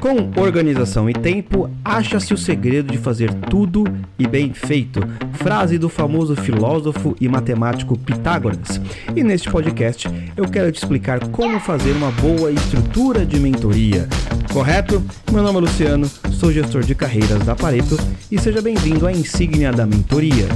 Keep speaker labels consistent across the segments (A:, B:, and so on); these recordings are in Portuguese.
A: Com organização e tempo, acha-se o segredo de fazer tudo e bem feito. Frase do famoso filósofo e matemático Pitágoras. E neste podcast eu quero te explicar como fazer uma boa estrutura de mentoria. Correto? Meu nome é Luciano, sou gestor de carreiras da Pareto e seja bem-vindo à insígnia da mentoria.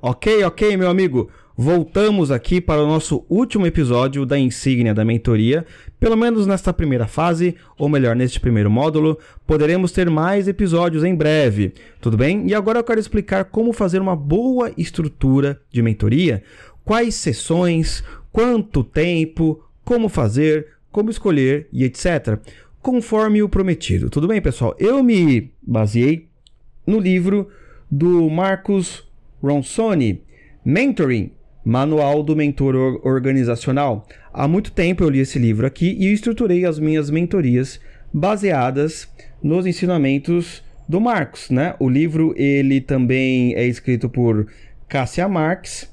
A: Ok, ok, meu amigo. Voltamos aqui para o nosso último episódio da insígnia da mentoria. Pelo menos nesta primeira fase, ou melhor, neste primeiro módulo, poderemos ter mais episódios em breve. Tudo bem? E agora eu quero explicar como fazer uma boa estrutura de mentoria, quais sessões, quanto tempo, como fazer, como escolher e etc. Conforme o prometido. Tudo bem, pessoal? Eu me baseei no livro do Marcos Ronsoni, Mentoring Manual do Mentor Organizacional. Há muito tempo eu li esse livro aqui e estruturei as minhas mentorias baseadas nos ensinamentos do Marcos, né? O livro ele também é escrito por Cássia Marx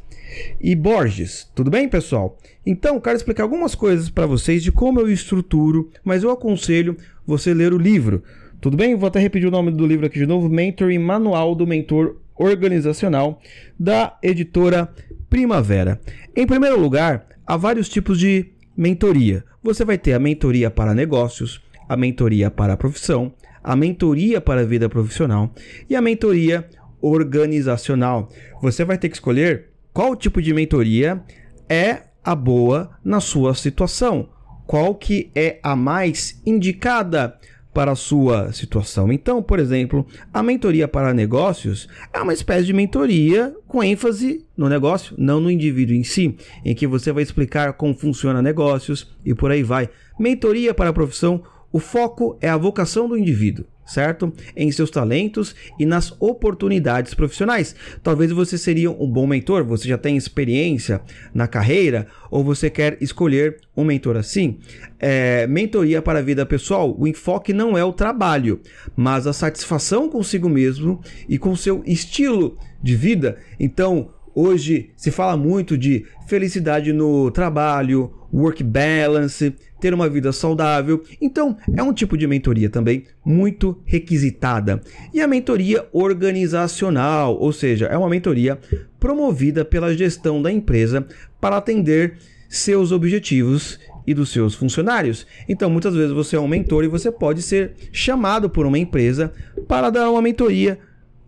A: e Borges. Tudo bem, pessoal? Então, quero explicar algumas coisas para vocês de como eu estruturo, mas eu aconselho você ler o livro. Tudo bem? Vou até repetir o nome do livro aqui de novo: Mentoring Manual do Mentor Organizacional, da editora Primavera. Em primeiro lugar, há vários tipos de mentoria. Você vai ter a mentoria para negócios, a mentoria para a profissão, a mentoria para a vida profissional e a mentoria organizacional. Você vai ter que escolher qual tipo de mentoria é a boa na sua situação, qual que é a mais indicada para a sua situação. Então, por exemplo, a mentoria para negócios é uma espécie de mentoria com ênfase no negócio, não no indivíduo em si, em que você vai explicar como funciona negócios e por aí vai. Mentoria para a profissão, o foco é a vocação do indivíduo certo? Em seus talentos e nas oportunidades profissionais. Talvez você seria um bom mentor, você já tem experiência na carreira ou você quer escolher um mentor assim. É, mentoria para a vida pessoal, o enfoque não é o trabalho, mas a satisfação consigo mesmo e com seu estilo de vida. Então, Hoje se fala muito de felicidade no trabalho, work balance, ter uma vida saudável. Então, é um tipo de mentoria também muito requisitada. E a mentoria organizacional, ou seja, é uma mentoria promovida pela gestão da empresa para atender seus objetivos e dos seus funcionários. Então, muitas vezes você é um mentor e você pode ser chamado por uma empresa para dar uma mentoria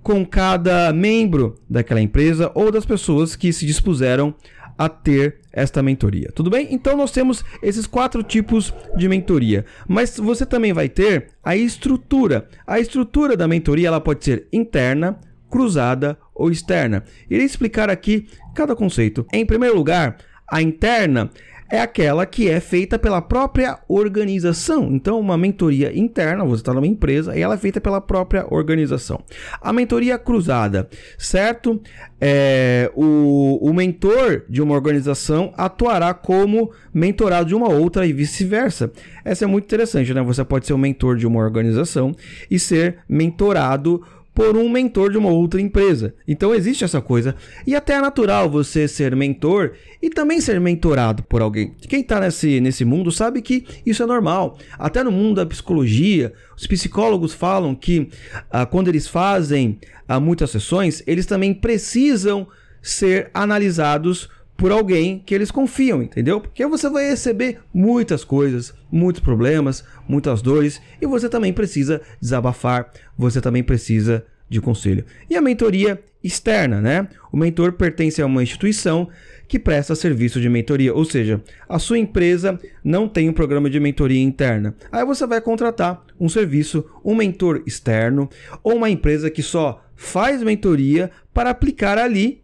A: com cada membro daquela empresa ou das pessoas que se dispuseram a ter esta mentoria. Tudo bem? Então nós temos esses quatro tipos de mentoria, mas você também vai ter a estrutura. A estrutura da mentoria ela pode ser interna, cruzada ou externa. Irei explicar aqui cada conceito. Em primeiro lugar, a interna é aquela que é feita pela própria organização. Então, uma mentoria interna, você está numa empresa e ela é feita pela própria organização. A mentoria cruzada, certo? É, o, o mentor de uma organização atuará como mentorado de uma outra e vice-versa. Essa é muito interessante, né? Você pode ser o mentor de uma organização e ser mentorado por um mentor de uma outra empresa. Então existe essa coisa. E até é natural você ser mentor e também ser mentorado por alguém. Quem está nesse, nesse mundo sabe que isso é normal. Até no mundo da psicologia, os psicólogos falam que ah, quando eles fazem ah, muitas sessões, eles também precisam ser analisados por alguém que eles confiam, entendeu? Porque você vai receber muitas coisas, muitos problemas, muitas dores e você também precisa desabafar, você também precisa de conselho. E a mentoria externa, né? O mentor pertence a uma instituição que presta serviço de mentoria, ou seja, a sua empresa não tem um programa de mentoria interna. Aí você vai contratar um serviço, um mentor externo ou uma empresa que só faz mentoria para aplicar ali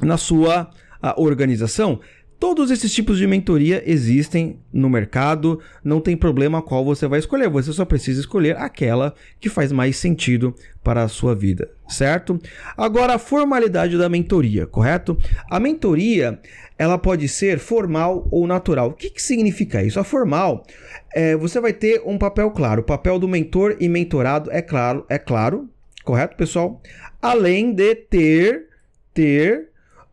A: na sua a organização. Todos esses tipos de mentoria existem no mercado, não tem problema qual você vai escolher, você só precisa escolher aquela que faz mais sentido para a sua vida, certo? Agora, a formalidade da mentoria, correto? A mentoria ela pode ser formal ou natural. O que, que significa isso? A formal, é, você vai ter um papel claro. O papel do mentor e mentorado é claro, é claro, correto, pessoal? Além de ter ter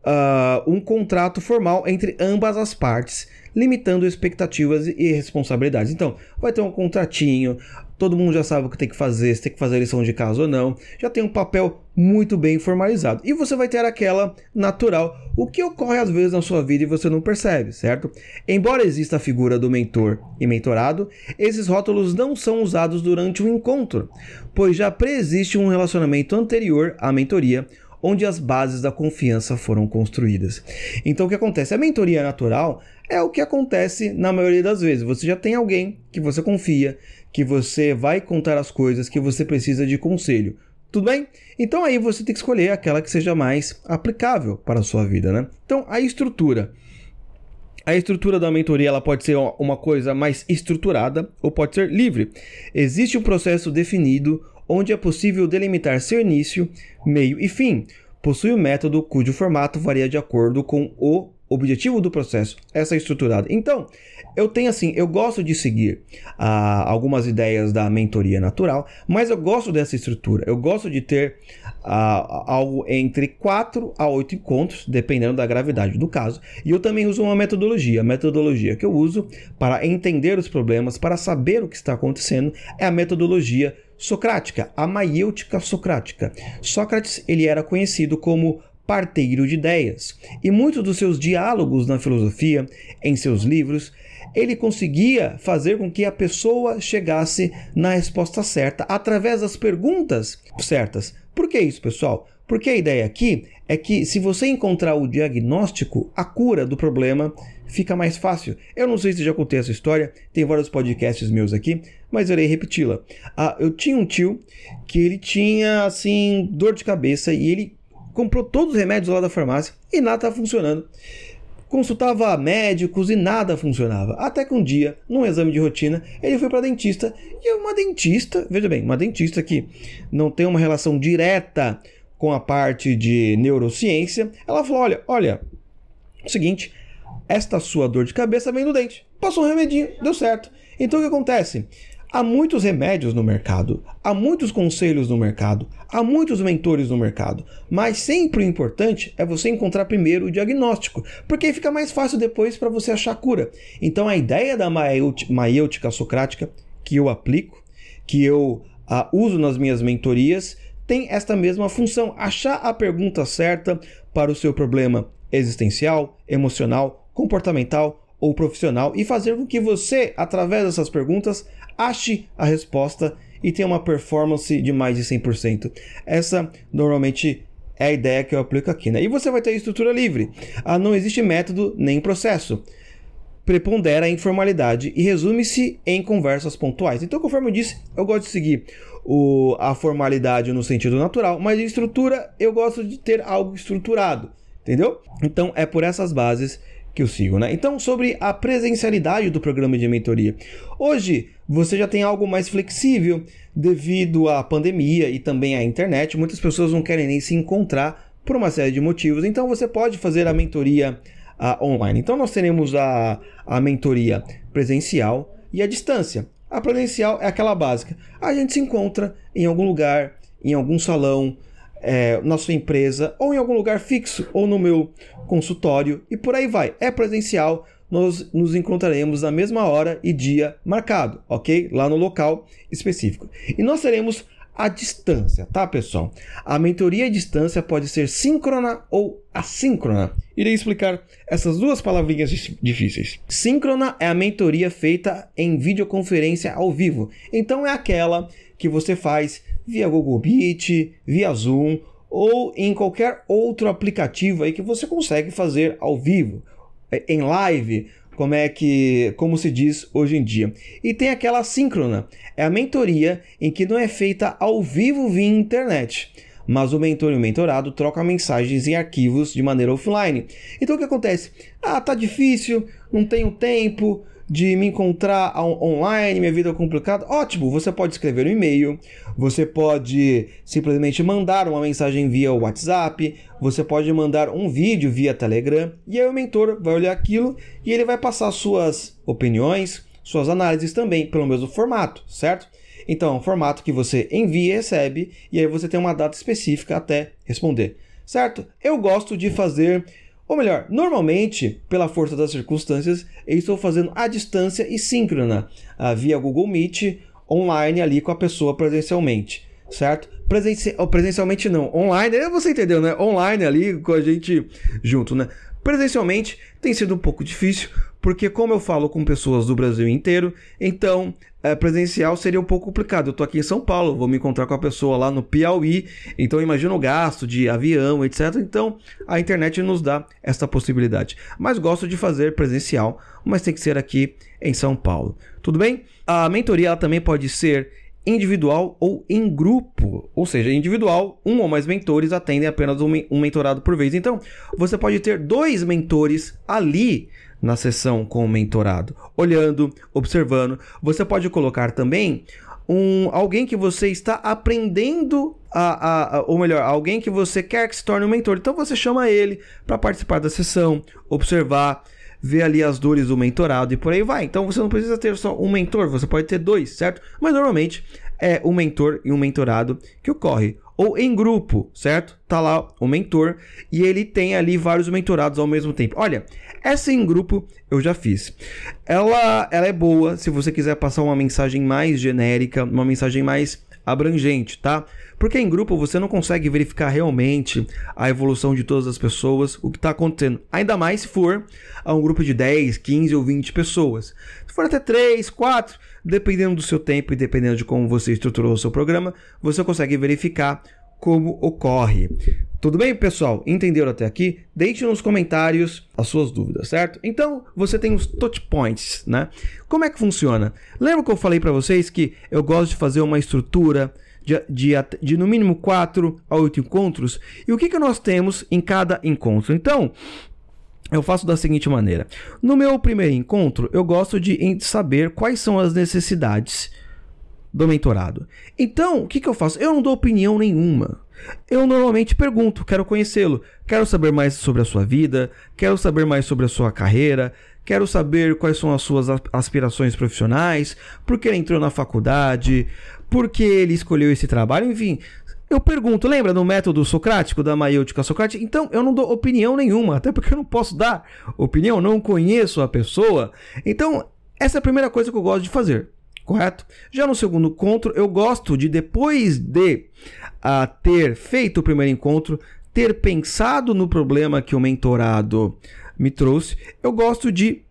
A: uh, um contrato formal entre ambas as partes, limitando expectativas e responsabilidades. Então, vai ter um contratinho, todo mundo já sabe o que tem que fazer, se tem que fazer a lição de casa ou não, já tem um papel muito bem formalizado. E você vai ter aquela natural, o que ocorre às vezes na sua vida e você não percebe, certo? Embora exista a figura do mentor e mentorado, esses rótulos não são usados durante o encontro, pois já preexiste um relacionamento anterior à mentoria, onde as bases da confiança foram construídas. Então o que acontece? A mentoria natural é o que acontece na maioria das vezes. Você já tem alguém que você confia, que você vai contar as coisas, que você precisa de conselho. Tudo bem? Então aí você tem que escolher aquela que seja mais aplicável para a sua vida, né? Então a estrutura. A estrutura da mentoria ela pode ser uma coisa mais estruturada ou pode ser livre. Existe um processo definido onde é possível delimitar seu início, meio e fim. Possui um método cujo formato varia de acordo com o objetivo do processo. Essa é estruturada. Então, eu tenho assim, eu gosto de seguir ah, algumas ideias da mentoria natural, mas eu gosto dessa estrutura. Eu gosto de ter ah, algo entre 4 a 8 encontros, dependendo da gravidade do caso. E eu também uso uma metodologia. A metodologia que eu uso para entender os problemas, para saber o que está acontecendo, é a metodologia socrática, a maiêutica socrática. Sócrates ele era conhecido como parteiro de ideias, e muitos dos seus diálogos na filosofia, em seus livros, ele conseguia fazer com que a pessoa chegasse na resposta certa através das perguntas certas. Por que isso, pessoal? Porque a ideia aqui é que se você encontrar o diagnóstico, a cura do problema fica mais fácil. Eu não sei se já contei essa história, tem vários podcasts meus aqui, mas eu irei repeti-la. Ah, eu tinha um tio que ele tinha assim dor de cabeça e ele comprou todos os remédios lá da farmácia e nada estava funcionando. Consultava médicos e nada funcionava. Até que um dia, num exame de rotina, ele foi para dentista e uma dentista, veja bem, uma dentista que não tem uma relação direta com a parte de neurociência, ela falou: olha, olha, é o seguinte, esta sua dor de cabeça vem do dente. Passou um remedinho, deu certo. Então o que acontece? Há muitos remédios no mercado, há muitos conselhos no mercado, há muitos mentores no mercado, mas sempre o importante é você encontrar primeiro o diagnóstico, porque aí fica mais fácil depois para você achar a cura. Então a ideia da maiêutica socrática que eu aplico, que eu uh, uso nas minhas mentorias, tem esta mesma função: achar a pergunta certa para o seu problema existencial, emocional, comportamental ou profissional e fazer com que você, através dessas perguntas, ache a resposta e tenha uma performance de mais de 100%. Essa normalmente é a ideia que eu aplico aqui, né? E você vai ter estrutura livre. Ah, não existe método nem processo. Prepondera a informalidade e resume-se em conversas pontuais. Então, conforme eu disse, eu gosto de seguir o, a formalidade no sentido natural, mas de estrutura eu gosto de ter algo estruturado, entendeu? Então, é por essas bases que eu sigo, né? Então, sobre a presencialidade do programa de mentoria. Hoje, você já tem algo mais flexível devido à pandemia e também à internet. Muitas pessoas não querem nem se encontrar por uma série de motivos. Então, você pode fazer a mentoria uh, online. Então, nós teremos a, a mentoria presencial e a distância. A presencial é aquela básica. A gente se encontra em algum lugar, em algum salão, é, na sua empresa ou em algum lugar fixo ou no meu consultório e por aí vai. É presencial, nós nos encontraremos na mesma hora e dia marcado, ok? Lá no local específico. E nós teremos a distância, tá, pessoal? A mentoria à distância pode ser síncrona ou assíncrona. Irei explicar essas duas palavrinhas difíceis. Síncrona é a mentoria feita em videoconferência ao vivo. Então é aquela que você faz via Google Meet, via Zoom ou em qualquer outro aplicativo aí que você consegue fazer ao vivo, é, em live, como é que, como se diz hoje em dia. E tem aquela síncrona, é a mentoria em que não é feita ao vivo via internet, mas o mentor e o mentorado trocam mensagens em arquivos de maneira offline. Então o que acontece? Ah, tá difícil, não tenho tempo, de me encontrar online, minha vida é complicada, ótimo, você pode escrever um e-mail, você pode simplesmente mandar uma mensagem via WhatsApp, você pode mandar um vídeo via Telegram, e aí o mentor vai olhar aquilo e ele vai passar suas opiniões, suas análises também pelo mesmo formato, certo? Então, é um formato que você envia e recebe, e aí você tem uma data específica até responder certo? Eu gosto de fazer, ou melhor, normalmente, pela força das circunstâncias, eu estou fazendo à distância e síncrona, uh, via Google Meet, online ali com a pessoa presencialmente, certo? Presenci presencialmente não, online, você entendeu, né? Online ali com a gente junto, né? Presencialmente tem sido um pouco difícil, porque como eu falo com pessoas do Brasil inteiro, então é, presencial seria um pouco complicado. Eu tô aqui em São Paulo, vou me encontrar com a pessoa lá no Piauí, então imagina o gasto de avião, etc. Então a internet nos dá essa possibilidade. Mas gosto de fazer presencial, mas tem que ser aqui em São Paulo. Tudo bem? A mentoria ela também pode ser individual ou em grupo. Ou seja, individual, um ou mais mentores atendem apenas um, um mentorado por vez. Então, você pode ter dois mentores ali na sessão com o mentorado, olhando, observando. Você pode colocar também um alguém que você está aprendendo a, a, a, ou melhor, alguém que você quer que se torne um mentor. Então você chama ele para participar da sessão, observar, ver ali as dores do mentorado e por aí vai. Então você não precisa ter só um mentor, você pode ter dois, certo? Mas normalmente é um mentor e um mentorado que ocorre ou em grupo, certo? Tá lá o mentor e ele tem ali vários mentorados ao mesmo tempo. Olha, essa em grupo eu já fiz. Ela, ela é boa se você quiser passar uma mensagem mais genérica, uma mensagem mais abrangente, tá? Porque em grupo você não consegue verificar realmente a evolução de todas as pessoas, o que está acontecendo. Ainda mais se for a um grupo de 10, 15 ou 20 pessoas. Se for até 3, 4, dependendo do seu tempo e dependendo de como você estruturou o seu programa, você consegue verificar como ocorre. Tudo bem, pessoal? Entenderam até aqui? Deixe nos comentários as suas dúvidas, certo? Então, você tem os touch points, né? Como é que funciona? Lembra que eu falei para vocês que eu gosto de fazer uma estrutura de, de, de, no mínimo 4 a 8 encontros? E o que, que nós temos em cada encontro? Então, eu faço da seguinte maneira: no meu primeiro encontro, eu gosto de saber quais são as necessidades do mentorado. Então, o que, que eu faço? Eu não dou opinião nenhuma. Eu normalmente pergunto, quero conhecê-lo, quero saber mais sobre a sua vida, quero saber mais sobre a sua carreira, quero saber quais são as suas aspirações profissionais, por que ele entrou na faculdade, por que ele escolheu esse trabalho, enfim. Eu pergunto, lembra do método socrático, da maiêutica socrática? Então, eu não dou opinião nenhuma, até porque eu não posso dar opinião, não conheço a pessoa. Então, essa é a primeira coisa que eu gosto de fazer correto? Já no segundo encontro, eu gosto de, depois de uh, ter feito o primeiro encontro, ter pensado no problema que o mentorado me trouxe, eu gosto de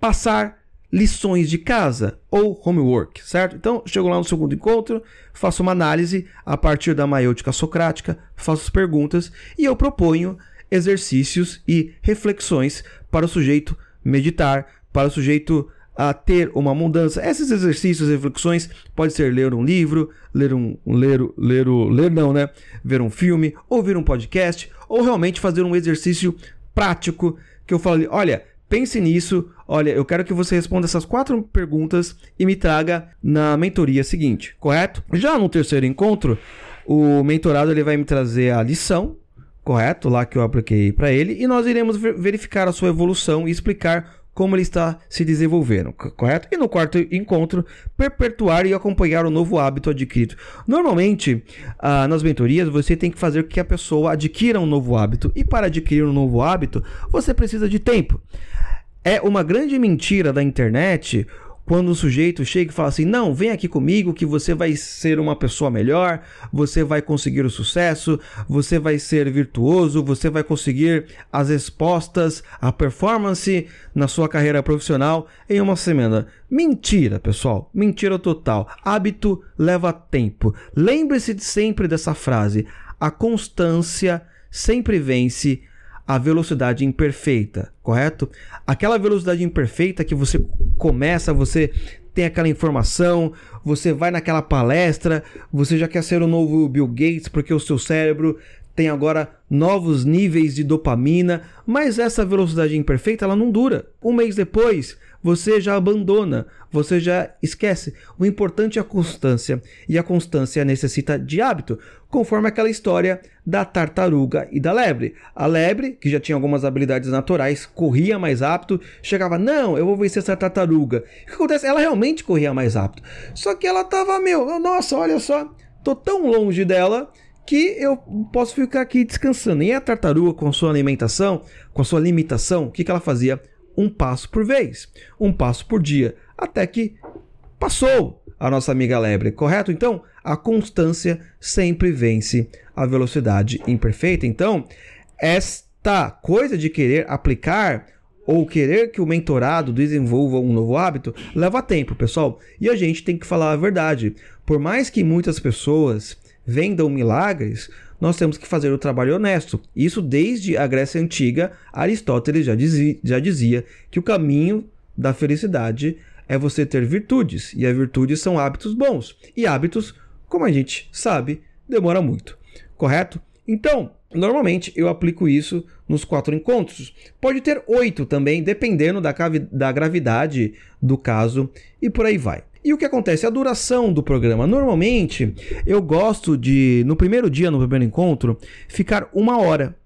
A: passar lições de casa ou homework, certo? Então, chego lá no segundo encontro, faço uma análise a partir da maiêutica socrática, faço as perguntas e eu proponho exercícios e reflexões para o sujeito meditar, para o sujeito a ter uma mudança. Esses exercícios, reflexões, pode ser ler um livro, ler um ler ler o ler não, né? Ver um filme, ouvir um podcast, ou realmente fazer um exercício prático que eu falo, olha, pense nisso, olha, eu quero que você responda essas quatro perguntas e me traga na mentoria seguinte, correto? Já no terceiro encontro, o mentorado ele vai me trazer a lição, correto? Lá que eu apliquei para ele e nós iremos verificar a sua evolução e explicar como ele está se desenvolvendo, correto? E no quarto encontro, perpetuar e acompanhar o novo hábito adquirido. Normalmente, ah, nas mentorias, você tem que fazer com que a pessoa adquira um novo hábito. E para adquirir um novo hábito, você precisa de tempo. É uma grande mentira da internet quando o sujeito chega e fala assim: não, vem aqui comigo que você vai ser uma pessoa melhor, você vai conseguir o sucesso, você vai ser virtuoso, você vai conseguir as respostas, a performance na sua carreira profissional em uma semana. Mentira, pessoal, mentira total. Hábito leva tempo. Lembre-se de sempre dessa frase: a constância sempre vence a velocidade imperfeita, correto? Aquela velocidade imperfeita que você começa, você tem aquela informação, você vai naquela palestra, você já quer ser o novo Bill Gates porque o seu cérebro tem agora novos níveis de dopamina, mas essa velocidade imperfeita ela não dura. Um mês depois, você já abandona, você já esquece. O importante é a constância, e a constância necessita de hábito, conforme aquela história da tartaruga e da lebre. A lebre, que já tinha algumas habilidades naturais, corria mais rápido, chegava, não, eu vou vencer essa tartaruga. O que acontece? Ela realmente corria mais rápido. Só que ela tava, meu, nossa, olha só, tô tão longe dela que eu posso ficar aqui descansando. E a tartaruga, com sua alimentação, com sua limitação, o que, que ela fazia? Um passo por vez, um passo por dia, até que passou a nossa amiga lebre, correto? Então, a constância sempre vence a velocidade imperfeita. Então, esta coisa de querer aplicar ou querer que o mentorado desenvolva um novo hábito leva tempo, pessoal. E a gente tem que falar a verdade. Por mais que muitas pessoas vendam milagres, nós temos que fazer o trabalho honesto. Isso desde a Grécia Antiga, Aristóteles já dizia, já dizia que o caminho da felicidade é você ter virtudes, e as virtudes são hábitos bons. E hábitos, como a gente sabe, demora muito, correto? Então, normalmente eu aplico isso nos quatro encontros. Pode ter oito também, dependendo da, da gravidade do caso, e por aí vai. E o que acontece? A duração do programa. Normalmente, eu gosto de, no primeiro dia, no primeiro encontro, ficar uma hora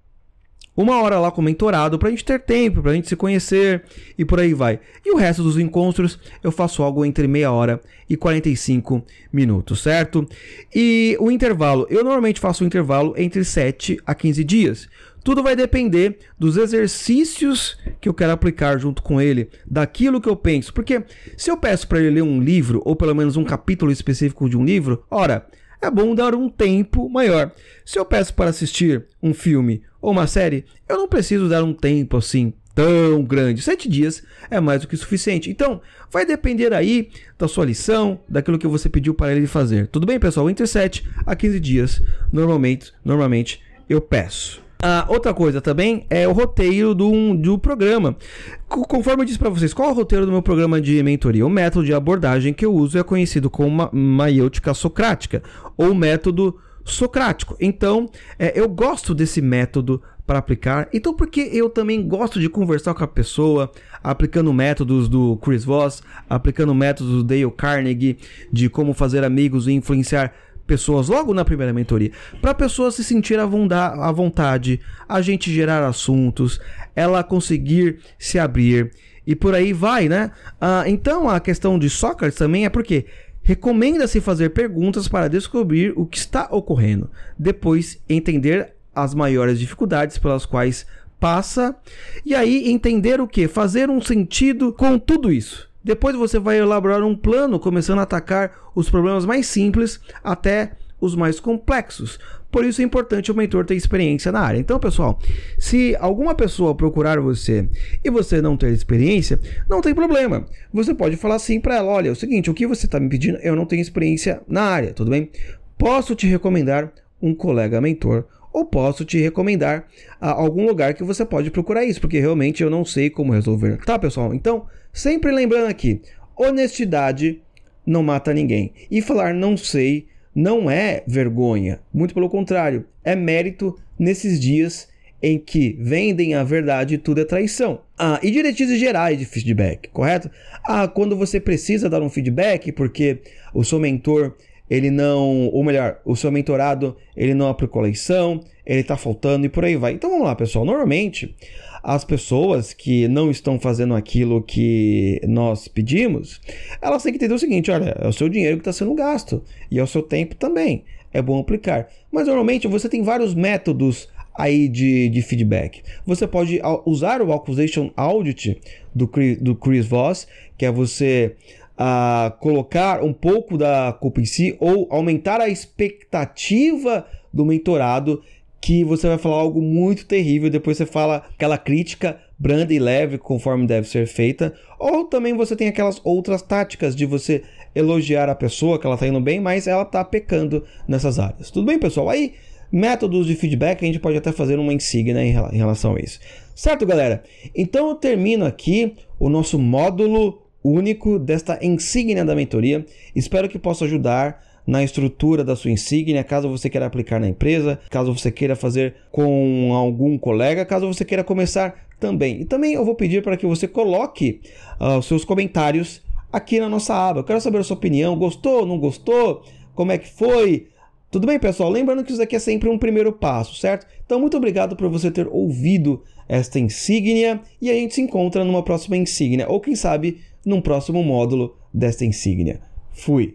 A: uma hora lá com o mentorado pra gente ter tempo, pra gente se conhecer e por aí vai. E o resto dos encontros eu faço algo entre meia hora e 45 minutos, certo? E o intervalo, eu normalmente faço um intervalo entre 7 a 15 dias. Tudo vai depender dos exercícios que eu quero aplicar junto com ele, daquilo que eu penso. Porque se eu peço para ele ler um livro, ou pelo menos um capítulo específico de um livro, ora, é bom dar um tempo maior. Se eu peço para assistir um filme ou uma série, eu não preciso dar um tempo assim tão grande. Sete dias é mais do que suficiente. Então, vai depender aí da sua lição, daquilo que você pediu para ele fazer. Tudo bem, pessoal? Entre 7 a 15 dias, normalmente, normalmente eu peço. Ah, outra coisa também é o roteiro do, do programa. Conforme eu disse para vocês, qual é o roteiro do meu programa de mentoria? O método de abordagem que eu uso é conhecido como maiêutica socrática, ou método socrático. Então, é, eu gosto desse método para aplicar. Então, porque eu também gosto de conversar com a pessoa, aplicando métodos do Chris Voss, aplicando métodos do Dale Carnegie, de como fazer amigos e influenciar pessoas logo na primeira mentoria, para a pessoa se sentir à vontade, a gente gerar assuntos, ela conseguir se abrir e por aí vai, né? Ah, então a questão de Sócrates também é porque recomenda-se fazer perguntas para descobrir o que está ocorrendo, depois entender as maiores dificuldades pelas quais passa e aí entender o que? Fazer um sentido com tudo isso. Depois você vai elaborar um plano começando a atacar os problemas mais simples até os mais complexos. Por isso é importante o mentor ter experiência na área. Então, pessoal, se alguma pessoa procurar você e você não ter experiência, não tem problema. Você pode falar assim para ela: olha, é o seguinte, o que você está me pedindo, eu não tenho experiência na área, tudo bem? Posso te recomendar um colega mentor ou posso te recomendar a algum lugar que você pode procurar isso, porque realmente eu não sei como resolver. Tá, pessoal? Então, sempre lembrando aqui, honestidade não mata ninguém. E falar não sei não é vergonha, muito pelo contrário, é mérito nesses dias em que vendem a verdade e tudo é traição. Ah, e diretrizes gerais de feedback, correto? Ah, quando você precisa dar um feedback porque o seu mentor ele não, ou melhor, o seu mentorado, ele não aplicou a lição, ele está faltando e por aí vai. Então vamos lá, pessoal. Normalmente, as pessoas que não estão fazendo aquilo que nós pedimos, elas têm que entender o seguinte: olha, é o seu dinheiro que está sendo gasto e é o seu tempo também. É bom aplicar. Mas normalmente você tem vários métodos aí de, de feedback. Você pode usar o Accusation Audit do do Chris Voss, que é você a colocar um pouco da culpa em si ou aumentar a expectativa do mentorado que você vai falar algo muito terrível, depois você fala aquela crítica branda e leve conforme deve ser feita, ou também você tem aquelas outras táticas de você elogiar a pessoa que ela está indo bem, mas ela está pecando nessas áreas. Tudo bem, pessoal? Aí, métodos de feedback, a gente pode até fazer uma insígnia em relação a isso. Certo, galera? Então eu termino aqui o nosso módulo único desta insígnia da mentoria. Espero que possa ajudar na estrutura da sua insígnia, caso você queira aplicar na empresa, caso você queira fazer com algum colega, caso você queira começar também. E também eu vou pedir para que você coloque uh, os seus comentários aqui na nossa aba. Eu quero saber a sua opinião. Gostou? Não gostou? Como é que foi? Tudo bem, pessoal? Lembrando que isso aqui é sempre um primeiro passo, certo? Então, muito obrigado por você ter ouvido esta insígnia e a gente se encontra numa próxima insígnia, ou quem sabe num próximo módulo desta insígnia. Fui!